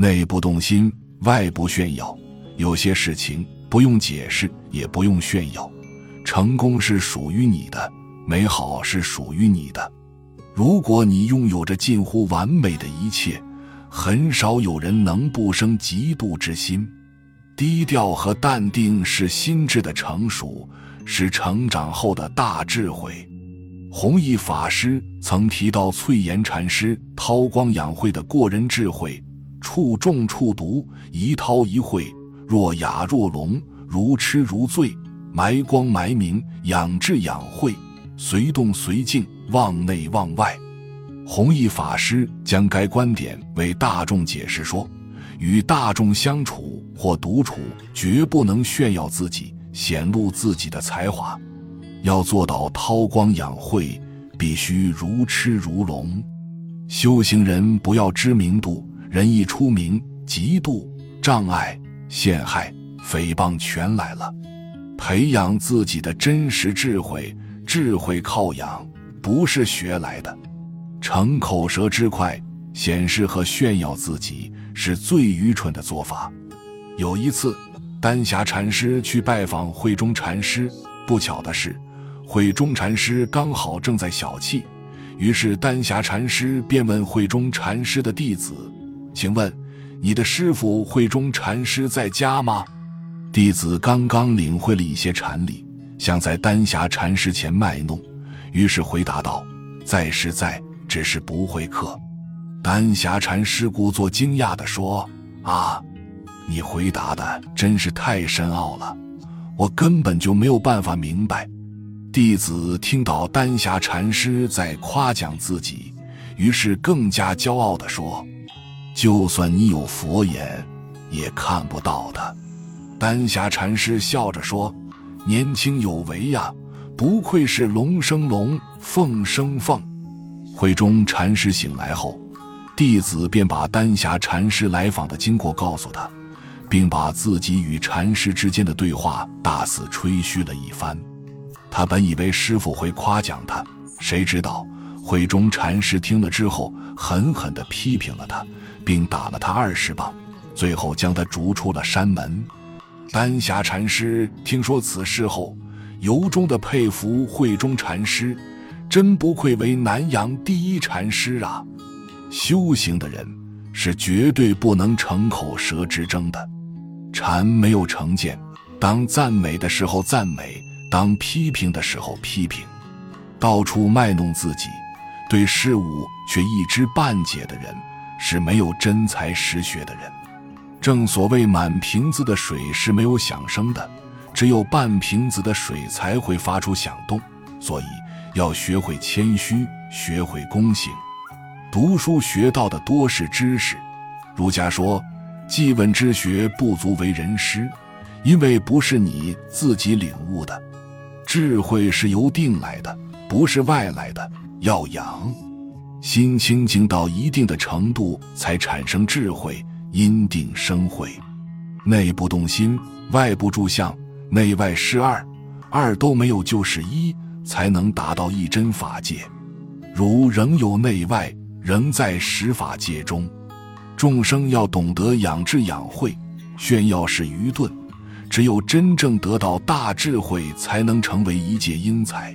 内不动心，外不炫耀。有些事情不用解释，也不用炫耀。成功是属于你的，美好是属于你的。如果你拥有着近乎完美的一切，很少有人能不生嫉妒之心。低调和淡定是心智的成熟，是成长后的大智慧。弘一法师曾提到翠岩禅师韬光养晦的过人智慧：处众处独，一韬一晦，若哑若聋，如痴如醉，埋光埋明，养智养晦，随动随静，望内望外。弘一法师将该观点为大众解释说。与大众相处或独处，绝不能炫耀自己、显露自己的才华。要做到韬光养晦，必须如痴如聋。修行人不要知名度，人一出名，嫉妒、障碍、陷害、诽谤全来了。培养自己的真实智慧，智慧靠养，不是学来的。逞口舌之快，显示和炫耀自己。是最愚蠢的做法。有一次，丹霞禅师去拜访慧中禅师，不巧的是，慧中禅师刚好正在小憩。于是，丹霞禅师便问慧中禅师的弟子：“请问，你的师傅慧中禅师在家吗？”弟子刚刚领会了一些禅理，想在丹霞禅师前卖弄，于是回答道：“在是在，只是不会客。”丹霞禅师故作惊讶地说：“啊，你回答的真是太深奥了，我根本就没有办法明白。”弟子听到丹霞禅师在夸奖自己，于是更加骄傲地说：“就算你有佛眼，也看不到的。”丹霞禅师笑着说：“年轻有为呀，不愧是龙生龙，凤生凤。”慧中禅师醒来后。弟子便把丹霞禅师来访的经过告诉他，并把自己与禅师之间的对话大肆吹嘘了一番。他本以为师傅会夸奖他，谁知道慧中禅师听了之后，狠狠地批评了他，并打了他二十棒，最后将他逐出了山门。丹霞禅师听说此事后，由衷地佩服慧中禅师，真不愧为南阳第一禅师啊！修行的人是绝对不能逞口舌之争的。禅没有成见，当赞美的时候赞美，当批评的时候批评。到处卖弄自己，对事物却一知半解的人，是没有真才实学的人。正所谓满瓶子的水是没有响声的，只有半瓶子的水才会发出响动。所以要学会谦虚，学会恭行。读书学到的多是知识，儒家说：“记问之学不足为人师，因为不是你自己领悟的。智慧是由定来的，不是外来的。要养心清净到一定的程度，才产生智慧。因定生慧，内不动心，外不住相，内外是二，二都没有就是一，才能达到一真法界。如仍有内外。”仍在十法界中，众生要懂得养智养慧，炫耀是愚钝。只有真正得到大智慧，才能成为一介英才。